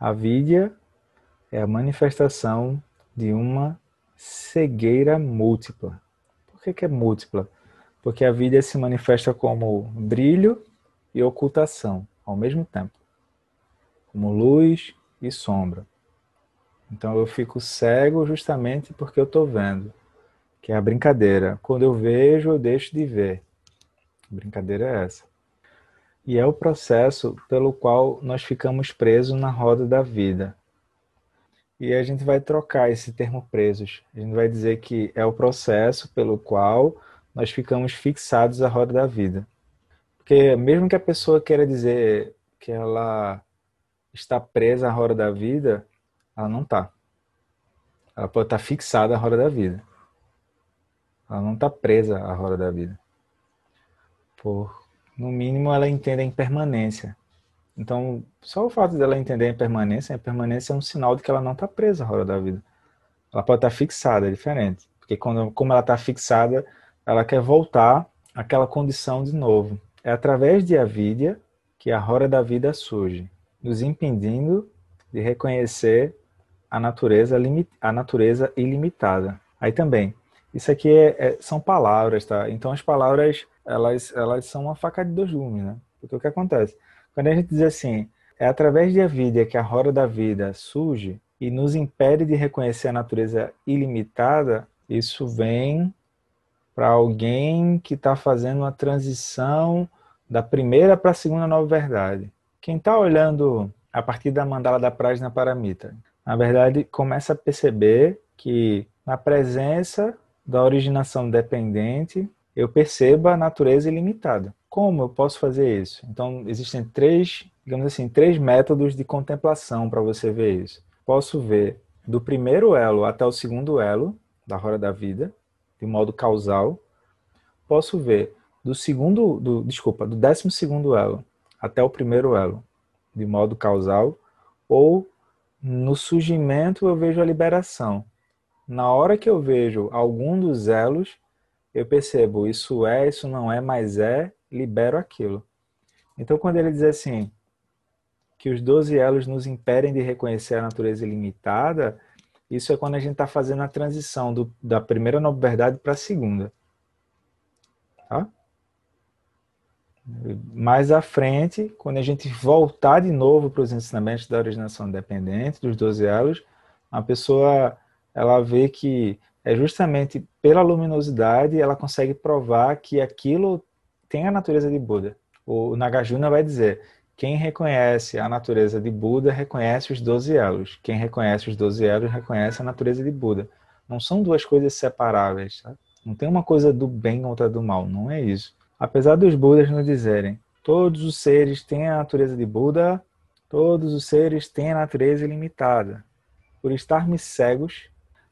A vidya é a manifestação de uma cegueira múltipla. Por que, que é múltipla? Porque a vida se manifesta como brilho e ocultação ao mesmo tempo, como luz e sombra. Então eu fico cego justamente porque eu estou vendo, que é a brincadeira. Quando eu vejo, eu deixo de ver. A brincadeira é essa. E é o processo pelo qual nós ficamos presos na roda da vida. E a gente vai trocar esse termo presos. A gente vai dizer que é o processo pelo qual nós ficamos fixados à roda da vida. Porque mesmo que a pessoa queira dizer que ela está presa à roda da vida, ela não está. Ela pode estar fixada à roda da vida. Ela não está presa à roda da vida. Por, no mínimo, ela entende a impermanência. Então, só o fato dela entender a impermanência, a impermanência é um sinal de que ela não está presa à roda da vida. Ela pode estar fixada, é diferente. Porque quando, como ela está fixada, ela quer voltar àquela condição de novo. É através de avidia que a roda da vida surge, nos impedindo de reconhecer a natureza, a natureza ilimitada. Aí também, isso aqui é, é, são palavras, tá? Então as palavras, elas, elas são uma faca de dois gumes, né? Porque o que acontece? Quando a gente diz assim, é através de avidia que a roda da vida surge e nos impede de reconhecer a natureza ilimitada, isso vem para alguém que está fazendo uma transição da primeira para a segunda nova verdade. Quem está olhando a partir da mandala da Prajna Paramita, na verdade, começa a perceber que na presença da originação dependente, eu percebo a natureza ilimitada. Como eu posso fazer isso? Então, existem três, digamos assim, três métodos de contemplação para você ver isso. Posso ver do primeiro elo até o segundo elo da roda da vida, de modo causal. Posso ver do segundo, do, desculpa, do décimo segundo elo até o primeiro elo, de modo causal, ou no surgimento eu vejo a liberação. Na hora que eu vejo algum dos elos, eu percebo isso é, isso não é, mas é, libero aquilo. Então, quando ele diz assim, que os 12 elos nos impedem de reconhecer a natureza ilimitada, isso é quando a gente está fazendo a transição do, da primeira verdade para a segunda. Tá? Mais à frente, quando a gente voltar de novo para os ensinamentos da originação dependente, dos 12 elos, a pessoa ela vê que é justamente pela luminosidade ela consegue provar que aquilo tem a natureza de Buda. O Nagarjuna vai dizer quem reconhece a natureza de Buda reconhece os 12 elos. Quem reconhece os 12 elos reconhece a natureza de Buda. Não são duas coisas separáveis. Tá? Não tem uma coisa do bem contra do mal. Não é isso. Apesar dos Budas nos dizerem todos os seres têm a natureza de Buda, todos os seres têm a natureza ilimitada. Por estarmos cegos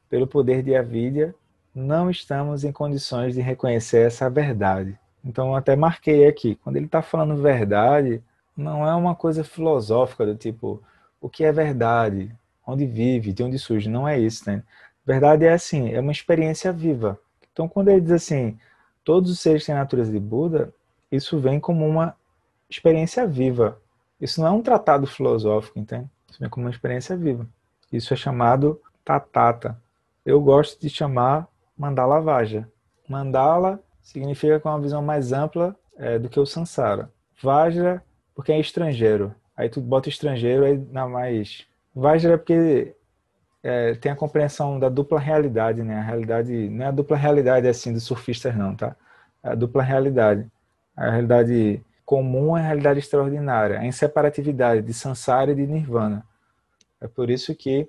pelo poder de avidia, não estamos em condições de reconhecer essa verdade. Então, até marquei aqui. Quando ele está falando verdade, não é uma coisa filosófica do tipo o que é verdade, onde vive, de onde surge, não é isso, né? Verdade é assim, é uma experiência viva. Então quando ele diz assim, todos os seres têm a natureza de Buda, isso vem como uma experiência viva. Isso não é um tratado filosófico, entende? Isso vem como uma experiência viva. Isso é chamado tatata. Eu gosto de chamar mandala vaja. Mandala significa com uma visão mais ampla é, do que o samsara. Vajra porque é estrangeiro. Aí tu bota estrangeiro, aí na mais. Vajra é porque é, tem a compreensão da dupla realidade, né? A realidade não é a dupla realidade assim dos surfistas, não, tá? É a dupla realidade. A realidade comum é a realidade extraordinária, a inseparatividade de samsara e de nirvana. É por isso que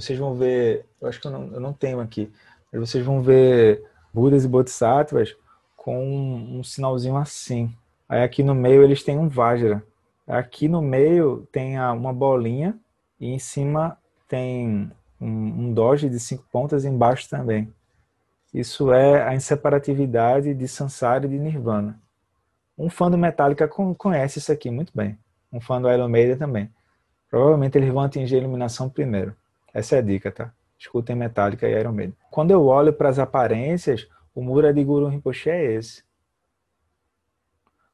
vocês vão ver, eu acho que eu não, eu não tenho aqui, mas vocês vão ver Budas e Bodhisattvas com um, um sinalzinho assim, Aí aqui no meio eles têm um Vajra. Aqui no meio tem uma bolinha e em cima tem um, um doge de cinco pontas e embaixo também. Isso é a inseparatividade de Sansara e de Nirvana. Um fã do Metallica conhece isso aqui muito bem. Um fã do Iron Maiden também. Provavelmente eles vão atingir a iluminação primeiro. Essa é a dica, tá? Escutem Metallica e Iron Maiden. Quando eu olho para as aparências, o Mura de Guru Rinpoche é esse.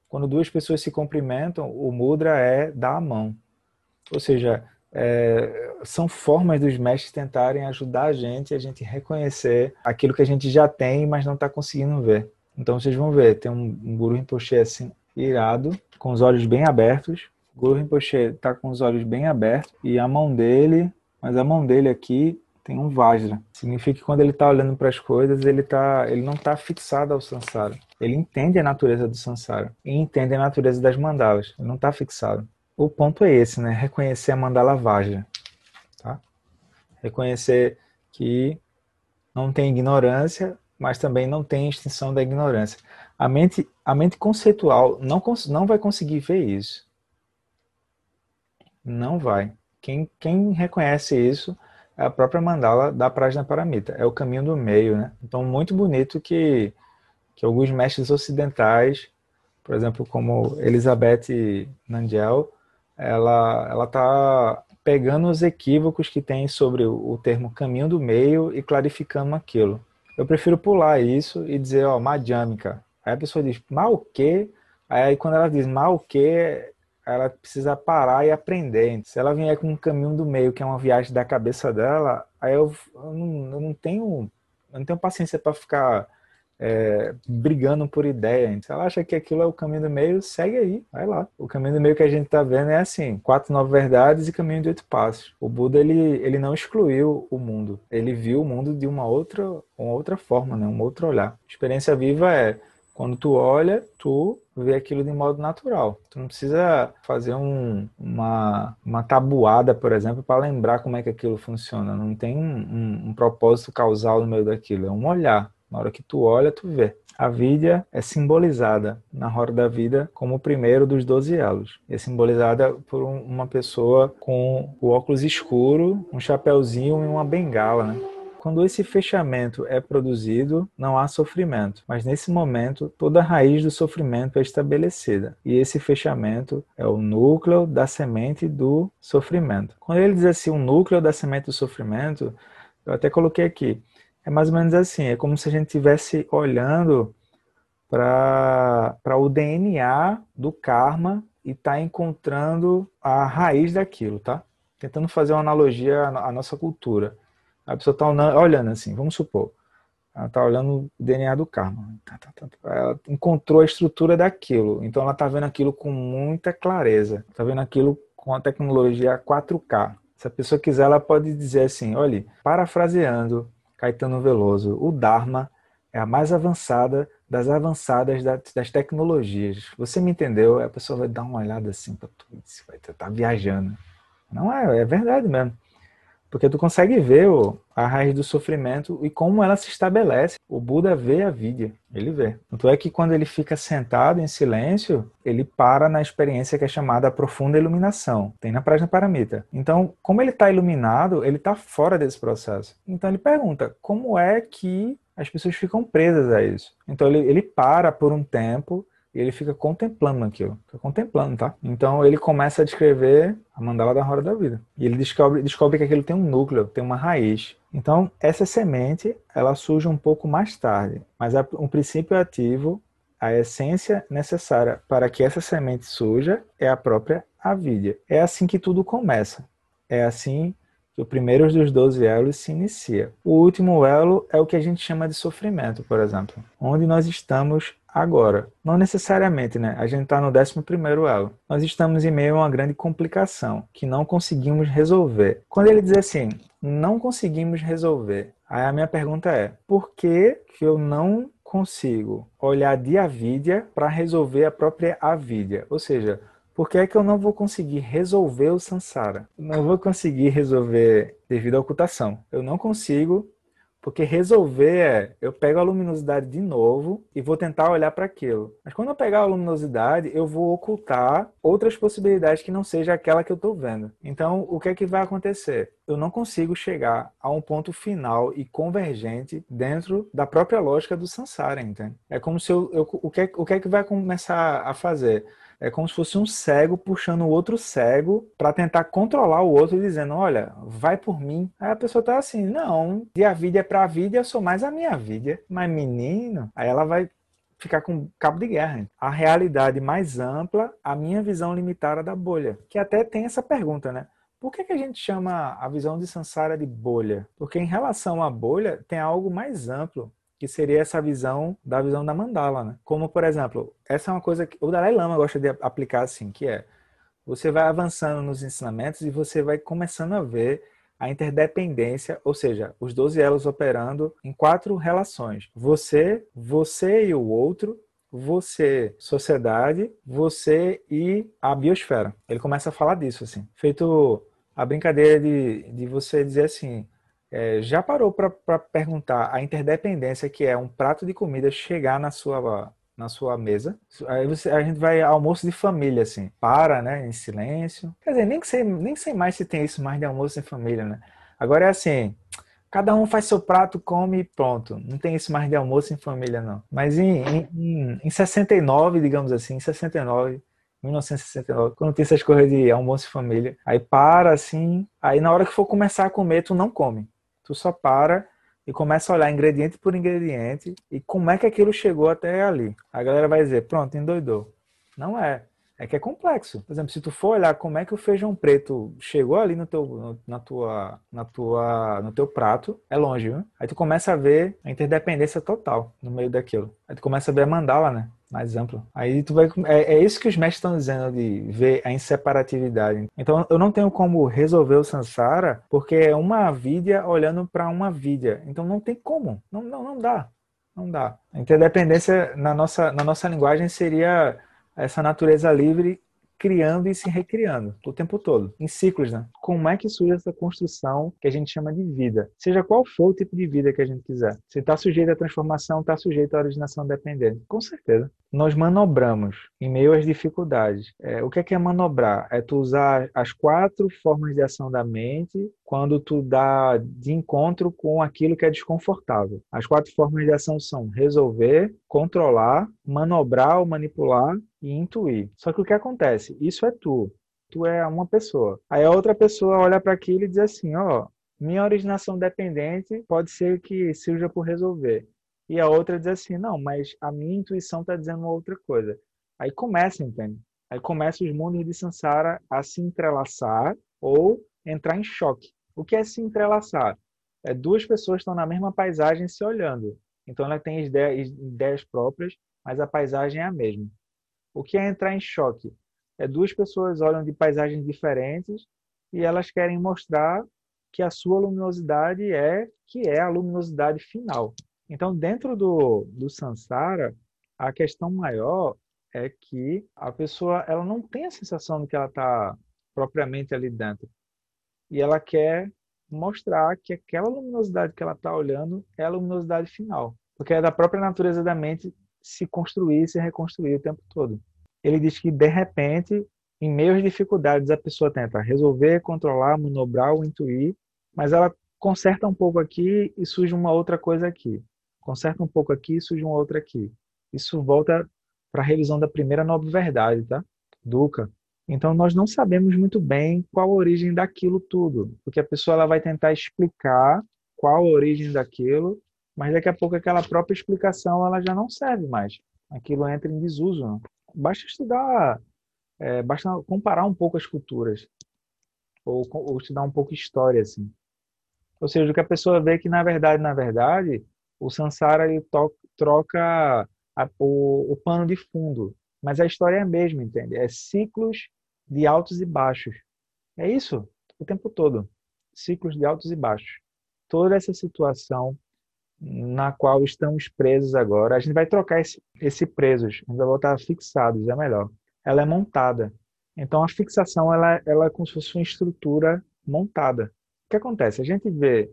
Quando duas pessoas se cumprimentam, o mudra é dar a mão. Ou seja, é, são formas dos mestres tentarem ajudar a gente a gente reconhecer aquilo que a gente já tem, mas não está conseguindo ver. Então vocês vão ver, tem um, um Guru Rinpoche assim, irado, com os olhos bem abertos. O Guru Rinpoche está com os olhos bem abertos e a mão dele, mas a mão dele aqui tem um Vajra. Significa que quando ele está olhando para as coisas, ele, tá, ele não está fixado ao Sansara. Ele entende a natureza do Sansara e entende a natureza das mandalas. Ele não está fixado. O ponto é esse, né? Reconhecer a mandala Vajra. Tá? Reconhecer que não tem ignorância, mas também não tem extinção da ignorância. A mente, a mente conceitual não, não vai conseguir ver isso. Não vai. Quem, quem reconhece isso é a própria mandala da Prajna Paramita. É o caminho do meio, né? Então, muito bonito que, que alguns mestres ocidentais, por exemplo, como Elizabeth Nandiel, ela ela está pegando os equívocos que tem sobre o, o termo caminho do meio e clarificando aquilo. Eu prefiro pular isso e dizer, ó, madhyamika. Aí a pessoa diz, mal o quê? Aí quando ela diz mal o quê, ela precisa parar e aprender. Se ela vier com um caminho do meio, que é uma viagem da cabeça dela, aí eu, eu, não, eu não, tenho eu não tenho paciência para ficar é, brigando por ideia. Se ela acha que aquilo é o caminho do meio, segue aí, vai lá. O caminho do meio que a gente está vendo é assim: quatro nove verdades e caminho de oito passos. O Buda ele, ele não excluiu o mundo, ele viu o mundo de uma outra, uma outra forma, né? um outro olhar. Experiência viva é quando tu olha, tu vê aquilo de modo natural. Tu não precisa fazer um, uma, uma tabuada, por exemplo, para lembrar como é que aquilo funciona. Não tem um, um, um propósito causal no meio daquilo. É um olhar. Na hora que tu olha, tu vê. A vida é simbolizada na roda da vida como o primeiro dos doze elos. É simbolizada por uma pessoa com o óculos escuro, um chapéuzinho e uma bengala, né? Quando esse fechamento é produzido, não há sofrimento, mas nesse momento toda a raiz do sofrimento é estabelecida. E esse fechamento é o núcleo da semente do sofrimento. Quando ele diz assim, o núcleo da semente do sofrimento, eu até coloquei aqui, é mais ou menos assim, é como se a gente estivesse olhando para o DNA do karma e tá encontrando a raiz daquilo, tá? Tentando fazer uma analogia à nossa cultura. A pessoa está olhando assim, vamos supor, ela está olhando o DNA do karma. Tá, tá, tá, ela encontrou a estrutura daquilo, então ela está vendo aquilo com muita clareza, está vendo aquilo com a tecnologia 4K. Se a pessoa quiser, ela pode dizer assim: olha, parafraseando Caetano Veloso, o Dharma é a mais avançada das avançadas das tecnologias. Você me entendeu? A pessoa vai dar uma olhada assim para tu, vai estar viajando. Não é, é verdade mesmo. Porque tu consegue ver a raiz do sofrimento e como ela se estabelece. O Buda vê a vida, ele vê. Tanto é que quando ele fica sentado em silêncio, ele para na experiência que é chamada profunda iluminação. Tem na Prajna Paramita. Então, como ele está iluminado, ele está fora desse processo. Então ele pergunta, como é que as pessoas ficam presas a isso? Então ele, ele para por um tempo e ele fica contemplando aquilo. Fica contemplando, tá? Então ele começa a descrever a mandala da roda da vida. E ele descobre, descobre que aquilo tem um núcleo, tem uma raiz. Então, essa semente, ela surge um pouco mais tarde. Mas um princípio ativo, a essência necessária para que essa semente surja é a própria avidia. É assim que tudo começa. É assim que o primeiro dos 12 elos se inicia. O último elo é o que a gente chama de sofrimento, por exemplo, onde nós estamos agora. Não necessariamente, né? A gente está no 11 elo. Nós estamos em meio a uma grande complicação que não conseguimos resolver. Quando ele diz assim, não conseguimos resolver, aí a minha pergunta é: por que, que eu não consigo olhar de avidia para resolver a própria avidia? Ou seja, por que é que eu não vou conseguir resolver o samsara? Não vou conseguir resolver devido à ocultação. Eu não consigo porque resolver é, eu pego a luminosidade de novo e vou tentar olhar para aquilo. Mas quando eu pegar a luminosidade, eu vou ocultar outras possibilidades que não seja aquela que eu estou vendo. Então, o que é que vai acontecer? Eu não consigo chegar a um ponto final e convergente dentro da própria lógica do samsara, entende? É como se eu, eu o, que é, o que é que vai começar a fazer? É como se fosse um cego puxando o outro cego para tentar controlar o outro, dizendo: Olha, vai por mim. Aí a pessoa tá assim: Não, de a vida é pra vida, eu sou mais a minha vida. Mas menino, aí ela vai ficar com cabo de guerra. A realidade mais ampla, a minha visão limitada da bolha. Que até tem essa pergunta, né? Por que, que a gente chama a visão de Sansara de bolha? Porque em relação à bolha, tem algo mais amplo, que seria essa visão da visão da mandala, né? Como, por exemplo, essa é uma coisa que o Dalai Lama gosta de aplicar assim, que é você vai avançando nos ensinamentos e você vai começando a ver a interdependência, ou seja, os 12 elos operando em quatro relações: você, você e o outro, você, sociedade, você e a biosfera. Ele começa a falar disso, assim. Feito a brincadeira de, de você dizer assim: é, já parou para perguntar a interdependência que é um prato de comida chegar na sua na sua mesa. Aí você, a gente vai almoço de família, assim. Para, né? Em silêncio. Quer dizer, nem sei, nem sei mais se tem isso mais de almoço em família, né? Agora é assim. Cada um faz seu prato, come e pronto. Não tem isso mais de almoço em família, não. Mas em, em, em 69, digamos assim, em 69, 1969, quando tem essas coisas de almoço em família, aí para assim, aí na hora que for começar a comer, tu não come. Tu só para e começa a olhar ingrediente por ingrediente e como é que aquilo chegou até ali. A galera vai dizer, pronto, endoidou. Não é. É que é complexo. Por exemplo, se tu for olhar como é que o feijão preto chegou ali no teu, na tua, na tua, no teu prato, é longe, viu? Aí tu começa a ver a interdependência total no meio daquilo. Aí tu começa a ver a mandala, né? Mais amplo. Aí tu vai. É, é isso que os mestres estão dizendo de ver a inseparatividade. Então eu não tenho como resolver o Sansara porque é uma vidya olhando para uma vidya. Então não tem como. Não, não, não dá. Não dá. A interdependência na nossa, na nossa linguagem seria essa natureza livre criando e se recriando o tempo todo, em ciclos, né? Como é que surge essa construção que a gente chama de vida? Seja qual for o tipo de vida que a gente quiser. Se está sujeito à transformação, está sujeito à originação dependente. Com certeza. Nós manobramos em meio às dificuldades. É, o que é, que é manobrar? É tu usar as quatro formas de ação da mente quando tu dá de encontro com aquilo que é desconfortável. As quatro formas de ação são resolver, controlar, manobrar ou manipular e intuir. Só que o que acontece? Isso é tu. Tu é uma pessoa. Aí a outra pessoa olha para aquilo e diz assim, ó, minha originação dependente pode ser que seja por resolver. E a outra diz assim, não, mas a minha intuição está dizendo outra coisa. Aí começa, entende? Aí começa os mundos de Sansara a se entrelaçar ou entrar em choque. O que é se entrelaçar? É duas pessoas estão na mesma paisagem se olhando. Então ela tem ideias próprias, mas a paisagem é a mesma. O que é entrar em choque? É duas pessoas olham de paisagens diferentes e elas querem mostrar que a sua luminosidade é que é a luminosidade final. Então, dentro do, do samsara, a questão maior é que a pessoa ela não tem a sensação de que ela está propriamente ali dentro. E ela quer mostrar que aquela luminosidade que ela está olhando é a luminosidade final. Porque é da própria natureza da mente se construir se reconstruir o tempo todo. Ele diz que, de repente, em meio às dificuldades, a pessoa tenta resolver, controlar, manobrar ou intuir, mas ela conserta um pouco aqui e surge uma outra coisa aqui. Conserta um pouco aqui e surge uma outra aqui. Isso volta para a revisão da primeira nobre verdade, tá? Duca. Então nós não sabemos muito bem qual a origem daquilo tudo, porque a pessoa ela vai tentar explicar qual a origem daquilo mas daqui a pouco aquela própria explicação ela já não serve mais. Aquilo entra em desuso. Não? Basta estudar, é, basta comparar um pouco as culturas ou, ou estudar um pouco história assim. Ou seja, o que a pessoa vê que na verdade, na verdade, o Sansara ele to, troca a, o, o pano de fundo, mas a história é a mesma, entende? É ciclos de altos e baixos. É isso o tempo todo. Ciclos de altos e baixos. Toda essa situação na qual estamos presos agora. A gente vai trocar esse, esse presos, a gente vai voltar fixados, é melhor. Ela é montada. Então a fixação ela, ela é como se fosse uma estrutura montada. O que acontece? A gente vê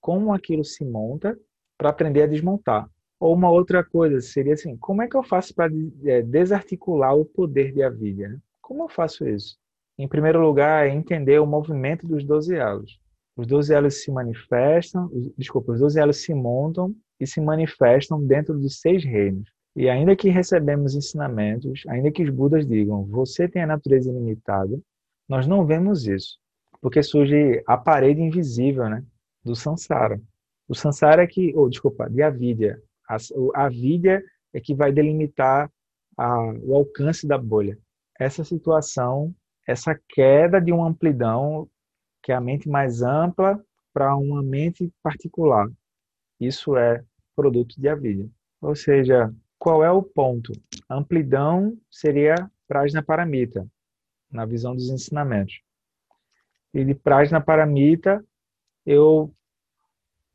como aquilo se monta para aprender a desmontar. Ou uma outra coisa seria assim: como é que eu faço para é, desarticular o poder de Avidia? Né? Como eu faço isso? Em primeiro lugar, é entender o movimento dos 12 elos. Os 12 elos se manifestam, desculpa, os 12 elos se montam e se manifestam dentro dos seis reinos. E ainda que recebemos ensinamentos, ainda que os Budas digam, você tem a natureza ilimitada, nós não vemos isso, porque surge a parede invisível, né, do Sansara. O Sansara é que, ou oh, desculpa, de Avidya. A, a Avidya é que vai delimitar a, o alcance da bolha. Essa situação, essa queda de uma amplidão, que é a mente mais ampla para uma mente particular. Isso é produto de avidia. Ou seja, qual é o ponto? Amplidão seria Prajna Paramita, na visão dos ensinamentos. E de Prajna Paramita, eu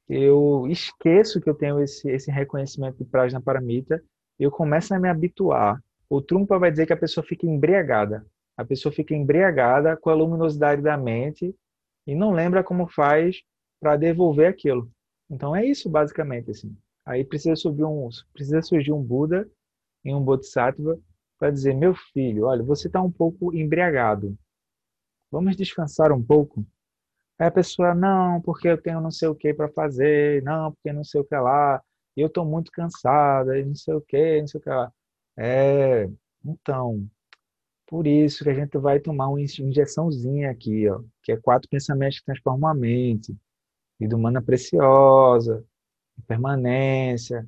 eu esqueço que eu tenho esse, esse reconhecimento de Prajna Paramita eu começo a me habituar. O Trumpa vai dizer que a pessoa fica embriagada. A pessoa fica embriagada com a luminosidade da mente e não lembra como faz para devolver aquilo. Então é isso basicamente assim. Aí precisa subir um precisa surgir um Buda em um Bodhisattva para dizer meu filho, olha, você está um pouco embriagado. Vamos descansar um pouco. Aí a pessoa não, porque eu tenho não sei o que para fazer, não, porque não sei o que lá, eu estou muito cansada, não sei o que, não sei o que lá. É, então, por isso que a gente vai tomar uma injeçãozinha aqui, ó, que é quatro pensamentos que transformam a mente vida humana preciosa, permanência.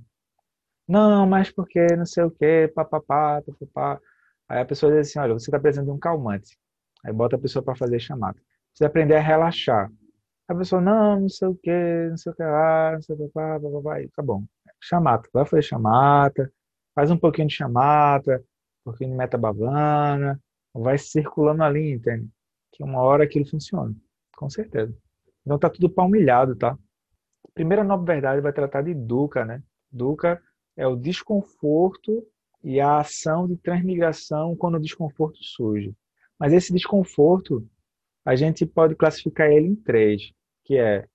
Não, mas porque não sei o quê, papapá, papapá. Aí a pessoa diz assim, olha, você está precisando de um calmante. Aí bota a pessoa para fazer chamada. Você aprender a relaxar. A pessoa, não, não sei o quê, não sei o que lá, não sei o que, pá, pá, pá, pá. Tá bom. Chamata. Vai fazer chamata, faz um pouquinho de chamata, um pouquinho de metabavana, vai circulando ali, entende? Que uma hora aquilo funciona. Com certeza. Então tá tudo palmilhado, tá? Primeira nova verdade vai tratar de dukkha, né? Dukkha é o desconforto e a ação de transmigração quando o desconforto surge. Mas esse desconforto, a gente pode classificar ele em três, que é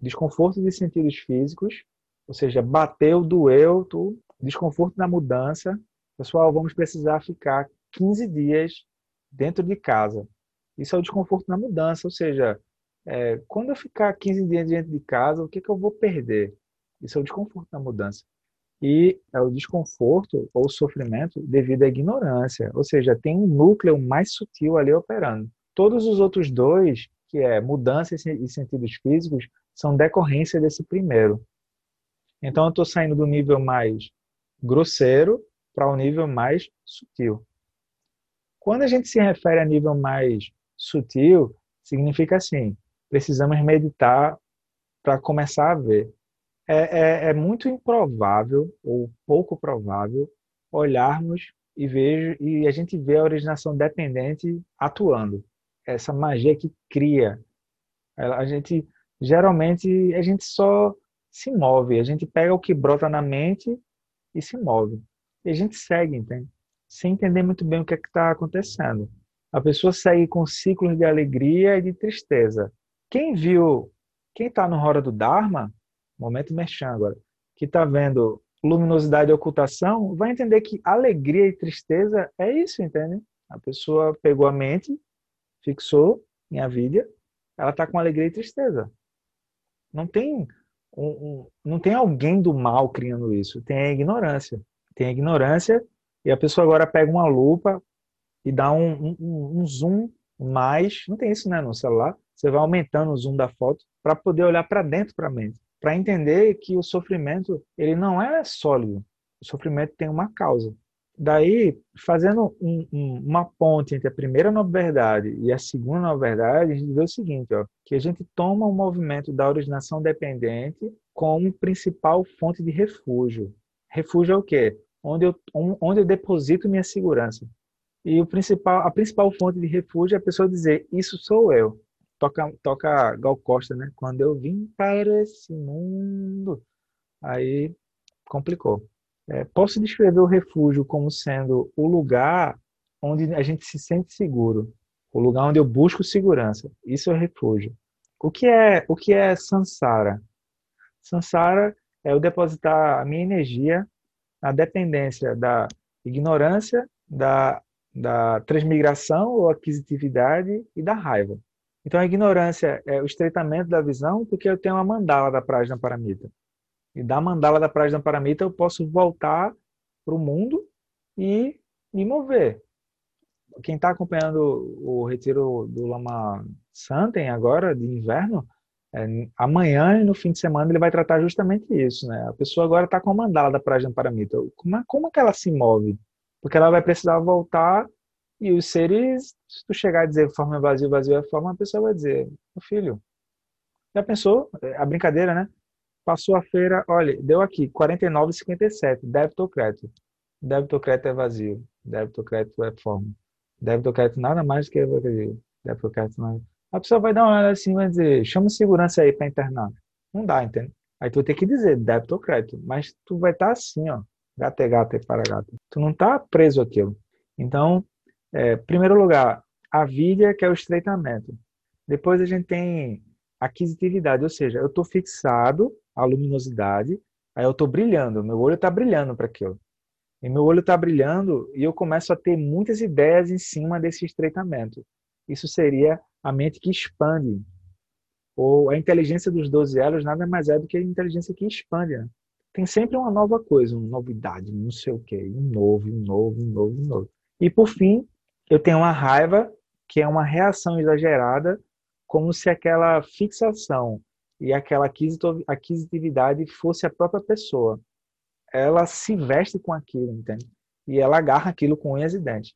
desconforto de sentidos físicos, ou seja, bateu, doeu, tu, desconforto na mudança. Pessoal, vamos precisar ficar 15 dias dentro de casa. Isso é o desconforto na mudança, ou seja, é, quando eu ficar 15 dias dentro de casa, o que, que eu vou perder? Isso é o desconforto da mudança. E é o desconforto ou sofrimento devido à ignorância, ou seja, tem um núcleo mais sutil ali operando. Todos os outros dois, que é mudança e sentidos físicos, são decorrência desse primeiro. Então eu estou saindo do nível mais grosseiro para o nível mais sutil. Quando a gente se refere a nível mais sutil, significa assim: precisamos meditar para começar a ver. É, é, é, muito improvável ou pouco provável olharmos e ver e a gente vê a originação dependente atuando. Essa magia que cria. A gente geralmente a gente só se move, a gente pega o que brota na mente e se move. E a gente segue, entende? Sem entender muito bem o que é está acontecendo. A pessoa segue com ciclos de alegria e de tristeza. Quem viu, quem está no Hora do Dharma, momento merchan agora, que está vendo luminosidade e ocultação, vai entender que alegria e tristeza é isso, entende? A pessoa pegou a mente, fixou em a vida, ela está com alegria e tristeza. Não tem um, um, não tem alguém do mal criando isso, tem a ignorância. Tem a ignorância e a pessoa agora pega uma lupa e dá um, um, um zoom mais, não tem isso né, no celular, você vai aumentando o zoom da foto para poder olhar para dentro para a mente, para entender que o sofrimento ele não é sólido. O sofrimento tem uma causa. Daí, fazendo um, um, uma ponte entre a primeira verdade e a segunda verdade, a gente vê o seguinte, ó, que a gente toma o movimento da originação dependente como principal fonte de refúgio. Refúgio é o quê? Onde eu, onde eu deposito minha segurança. E o principal, a principal fonte de refúgio é a pessoa dizer: Isso sou eu toca, toca Gal Costa, né? Quando eu vim para esse mundo, aí complicou. É, posso descrever o refúgio como sendo o lugar onde a gente se sente seguro, o lugar onde eu busco segurança. Isso é refúgio. O que é o que é samsara? Samsara é eu depositar a minha energia na dependência da ignorância, da, da transmigração ou aquisitividade e da raiva. Então, a ignorância é o estreitamento da visão, porque eu tenho uma mandala da Prajna Paramita. E da mandala da Prajna Paramita eu posso voltar para o mundo e me mover. Quem está acompanhando o retiro do Lama Santen agora, de inverno, É, amanhã e no fim de semana ele vai tratar justamente isso, né? A pessoa agora está para a Paramita. Como, como é que ela se move? Porque ela vai precisar voltar e os seres, se tu chegar a dizer forma vazio, vazio é forma, a pessoa vai dizer, meu filho, já pensou? É, a brincadeira, né? Passou a feira, olha, deu aqui 49,57, débito ou crédito. Débito ou crédito é vazio, débito ou crédito é forma. Débito ou crédito nada mais do que vazio. Débito ou crédito nada. A pessoa vai dar uma olhada assim e vai dizer, chama segurança aí para internar. Não dá, entende? Aí tu ter que dizer débito ou crédito, mas tu vai estar tá assim, ó, gato é gato, é para gato. Tu não tá preso aquilo. Então, é, primeiro lugar, a vidia, que é o estreitamento. Depois a gente tem aquisitividade, ou seja, eu estou fixado a luminosidade, aí eu estou brilhando, meu olho está brilhando para aquilo. E meu olho está brilhando e eu começo a ter muitas ideias em cima desse estreitamento. Isso seria a mente que expande. Ou a inteligência dos 12 elos nada mais é do que a inteligência que expande. Né? Tem sempre uma nova coisa, uma novidade, não sei o quê, um novo, um novo, um novo, um novo. E por fim, eu tenho uma raiva que é uma reação exagerada, como se aquela fixação e aquela aquisitividade fosse a própria pessoa. Ela se veste com aquilo, entende? E ela agarra aquilo com unhas e dentes.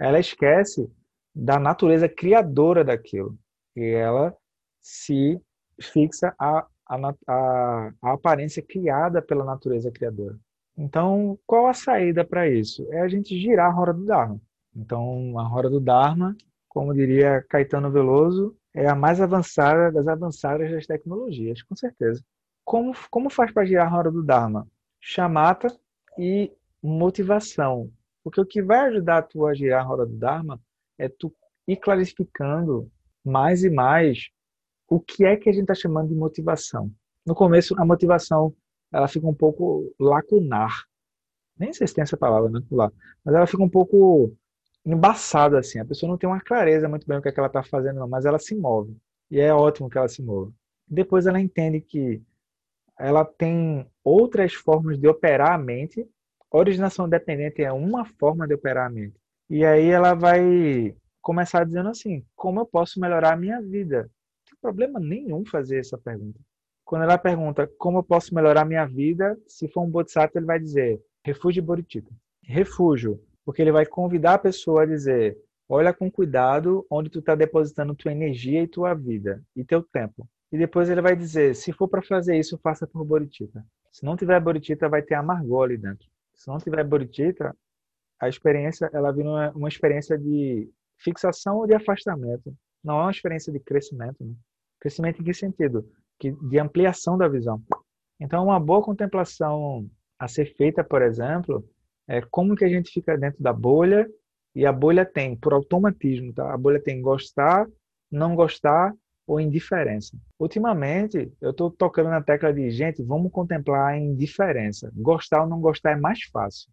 Ela esquece da natureza criadora daquilo. E ela se fixa a, a, a, a aparência criada pela natureza criadora. Então, qual a saída para isso? É a gente girar a roda do Dharma. Então, a roda do Dharma, como diria Caetano Veloso, é a mais avançada das avançadas das tecnologias, com certeza. Como, como faz para girar a roda do Dharma? Chamata e motivação. Porque o que vai ajudar tu a girar a roda do Dharma é tu ir clarificando mais e mais o que é que a gente está chamando de motivação. No começo, a motivação ela fica um pouco lacunar. Nem sei se tem essa palavra, né? Mas ela fica um pouco embaçada, assim. A pessoa não tem uma clareza muito bem o que, é que ela está fazendo, não, mas ela se move. E é ótimo que ela se mova. Depois ela entende que ela tem outras formas de operar a mente. originação dependente é uma forma de operar a mente. E aí ela vai começar dizendo assim: como eu posso melhorar a minha vida? Não tem problema nenhum fazer essa pergunta. Quando ela pergunta como eu posso melhorar a minha vida, se for um bodhisattva, ele vai dizer refúgio bodhicitta. Refúgio, porque ele vai convidar a pessoa a dizer: olha com cuidado onde tu está depositando tua energia e tua vida e teu tempo. E depois ele vai dizer: se for para fazer isso, faça por bodhicitta. Se não tiver bodhicitta, vai ter amargor ali dentro. Se não tiver bodhicitta, a experiência ela vira uma, uma experiência de fixação ou de afastamento. Não é uma experiência de crescimento. Né? Crescimento em que sentido? Que, de ampliação da visão. Então, uma boa contemplação a ser feita, por exemplo, é como que a gente fica dentro da bolha e a bolha tem, por automatismo, tá? a bolha tem gostar, não gostar ou indiferença. Ultimamente, eu estou tocando na tecla de, gente, vamos contemplar a indiferença. Gostar ou não gostar é mais fácil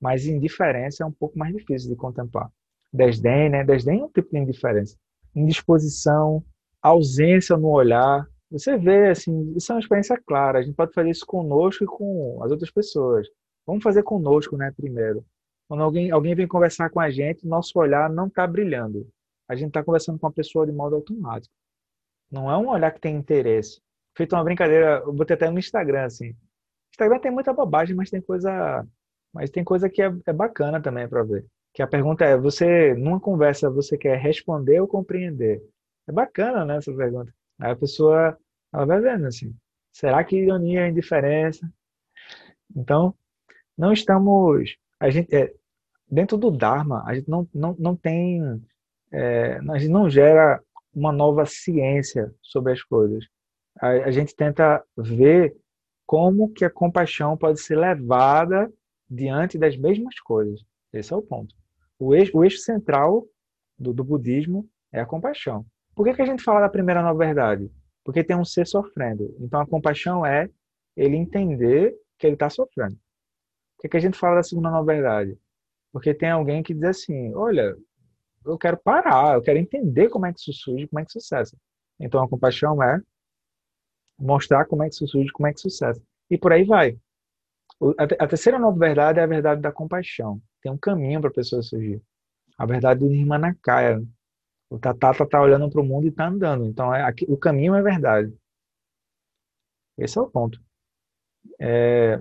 mas indiferença é um pouco mais difícil de contemplar. Desdém, né? Desdém é um tipo de indiferença. Indisposição, ausência no olhar. Você vê, assim, isso é uma experiência clara. A gente pode fazer isso conosco e com as outras pessoas. Vamos fazer conosco, né, primeiro. Quando alguém, alguém vem conversar com a gente, nosso olhar não está brilhando. A gente está conversando com a pessoa de modo automático. Não é um olhar que tem interesse. Feito uma brincadeira, eu botei até no Instagram, assim. Instagram tem muita bobagem, mas tem coisa mas tem coisa que é, é bacana também para ver. Que a pergunta é: você, numa conversa, você quer responder ou compreender? É bacana, né, essa pergunta. Aí a pessoa, ela vai vendo assim: será que ironia é indiferença? Então, não estamos. A gente, é, dentro do Dharma, a gente não, não, não tem. É, a gente não gera uma nova ciência sobre as coisas. A, a gente tenta ver como que a compaixão pode ser levada diante das mesmas coisas. Esse é o ponto. O eixo, o eixo central do, do, budismo é a compaixão. Por que, que a gente fala da primeira nova verdade? Porque tem um ser sofrendo. Então a compaixão é ele entender que ele está sofrendo. Por que, que a gente fala da segunda nova verdade? Porque tem alguém que diz assim: olha, eu quero parar, eu quero entender como é que isso surge, como é que isso cessa. Então a compaixão é mostrar como é que isso surge, como é que isso cessa. E por aí vai. A terceira nova verdade é a verdade da compaixão. Tem um caminho para a pessoa surgir. A verdade do Nirmanakaya. O Tatata está olhando para o mundo e está andando. Então, é, aqui, o caminho é verdade. Esse é o ponto. É,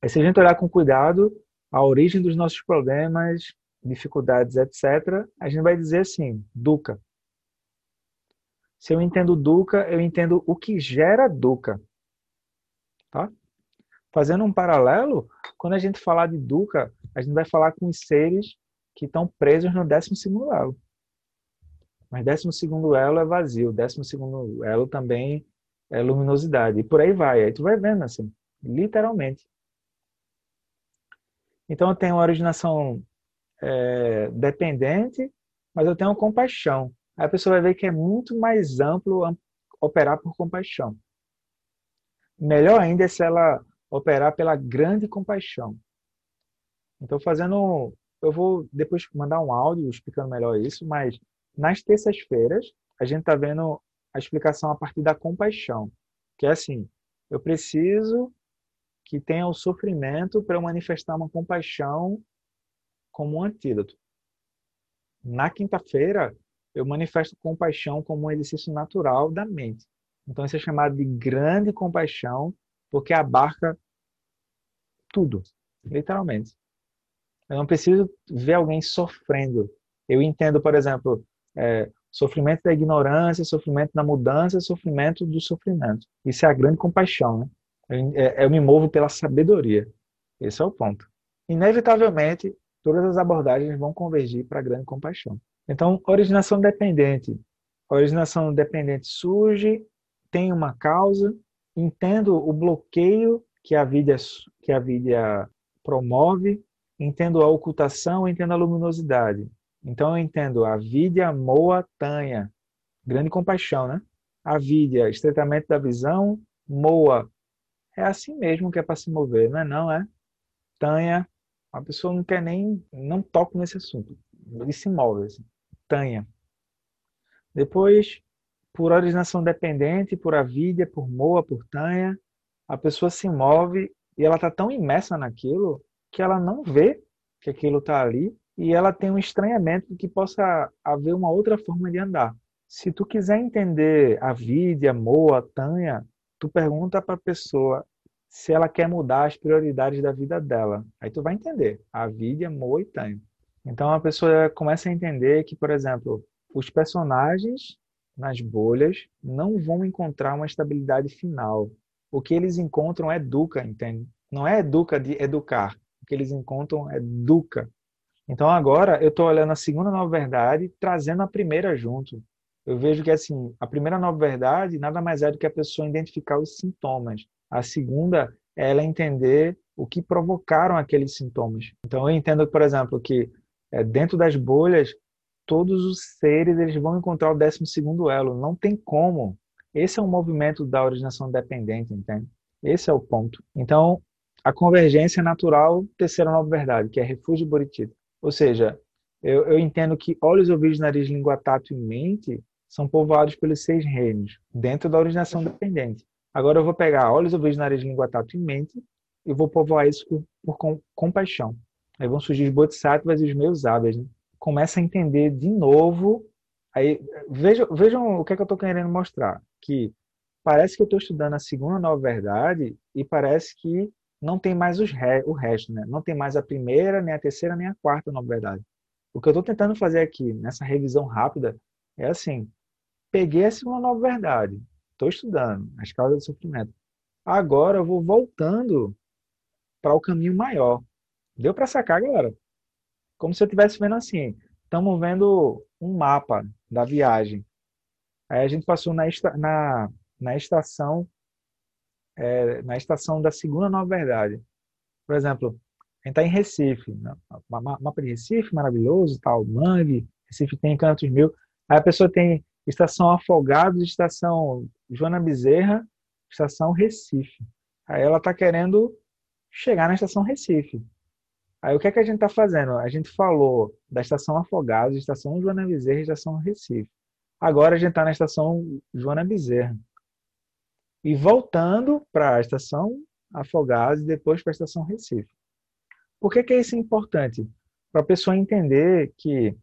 é se a gente olhar com cuidado a origem dos nossos problemas, dificuldades, etc., a gente vai dizer assim, dukkha. Se eu entendo dukkha, eu entendo o que gera dukkha. Fazendo um paralelo, quando a gente falar de dukkha, a gente vai falar com os seres que estão presos no 12 elo. Mas 12 elo é vazio, 12 elo também é luminosidade. E por aí vai. Aí tu vai vendo assim, literalmente. Então eu tenho uma originação é, dependente, mas eu tenho compaixão. Aí a pessoa vai ver que é muito mais amplo operar por compaixão. Melhor ainda é se ela operar pela grande compaixão. Então, fazendo. Eu vou depois mandar um áudio explicando melhor isso, mas nas terças-feiras a gente está vendo a explicação a partir da compaixão, que é assim: eu preciso que tenha o sofrimento para eu manifestar uma compaixão como um antídoto. Na quinta-feira, eu manifesto compaixão como um exercício natural da mente. Então, isso é chamado de grande compaixão, porque abarca tudo, literalmente. Eu não preciso ver alguém sofrendo. Eu entendo, por exemplo, é, sofrimento da ignorância, sofrimento da mudança, sofrimento do sofrimento. Isso é a grande compaixão, né? Eu, é, eu me movo pela sabedoria. Esse é o ponto. Inevitavelmente, todas as abordagens vão convergir para a grande compaixão. Então, originação dependente. Originação dependente surge, tem uma causa, entendo o bloqueio que a vida que a vida promove, entendo a ocultação, entendo a luminosidade. Então eu entendo a vidya moa tanha, grande compaixão, né? A vidya, estreitamento da visão, moa, é assim mesmo que é para se mover, não é não, é? Tanha, a pessoa não quer nem, não toca nesse assunto, ele se move, assim. Tanha. Depois, por originação dependente, por avidya, por moa, por tanha, a pessoa se move e ela está tão imersa naquilo que ela não vê que aquilo está ali e ela tem um estranhamento de que possa haver uma outra forma de andar. Se tu quiser entender a vida, a moa, a tanha, tu pergunta para a pessoa se ela quer mudar as prioridades da vida dela. Aí tu vai entender a vida, moa e tanha. Então a pessoa começa a entender que, por exemplo, os personagens nas bolhas não vão encontrar uma estabilidade final. O que eles encontram é educa, entende? Não é educa de educar. O que eles encontram é duca. Então agora eu estou olhando a segunda nova verdade, trazendo a primeira junto. Eu vejo que assim, a primeira nova verdade nada mais é do que a pessoa identificar os sintomas. A segunda é ela entender o que provocaram aqueles sintomas. Então eu entendo, por exemplo, que é, dentro das bolhas todos os seres eles vão encontrar o décimo segundo elo. Não tem como. Esse é um movimento da originação dependente, entende? Esse é o ponto. Então, a convergência natural, terceira nova verdade, que é refúgio Boritita. Ou seja, eu, eu entendo que olhos, ouvidos, nariz, língua, tato e mente são povoados pelos seis reinos, dentro da originação dependente. Agora eu vou pegar olhos, ouvidos, nariz, língua, tato e mente e vou povoar isso por, por com, compaixão. Aí vão surgir os bodhisattvas e os meus hábitos. Né? Começa a entender de novo. Aí vejam, vejam o que, é que eu estou querendo mostrar. Que parece que eu estou estudando a segunda nova verdade e parece que não tem mais os re, o resto, né? Não tem mais a primeira, nem a terceira, nem a quarta, na verdade. O que eu estou tentando fazer aqui, nessa revisão rápida, é assim: peguei essa uma nova verdade, estou estudando as causas do sofrimento. Agora eu vou voltando para o caminho maior. Deu para sacar, galera? Como se eu estivesse vendo assim: estamos vendo um mapa da viagem. Aí a gente passou na, na, na estação é, na estação da segunda Nova Verdade. Por exemplo, a gente está em Recife, né? mapa de Recife, maravilhoso, tal, Mangue, Recife tem cantos mil. Aí a pessoa tem estação Afogados, estação Joana Bezerra, estação Recife. Aí ela está querendo chegar na estação Recife. Aí o que é que a gente está fazendo? A gente falou da estação Afogados, estação Joana Bezerra e estação Recife. Agora a gente está na estação Joana Bezerra e voltando para a estação Afogados e depois para a estação Recife. Por que, que é isso importante? Para a pessoa entender que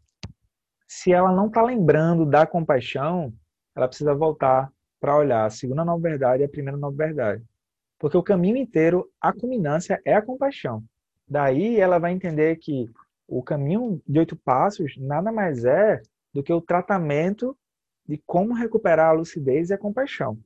se ela não está lembrando da compaixão, ela precisa voltar para olhar a segunda nova verdade e a primeira nova verdade. Porque o caminho inteiro, a culminância é a compaixão. Daí ela vai entender que o caminho de oito passos nada mais é do que o tratamento de como recuperar a lucidez e a compaixão.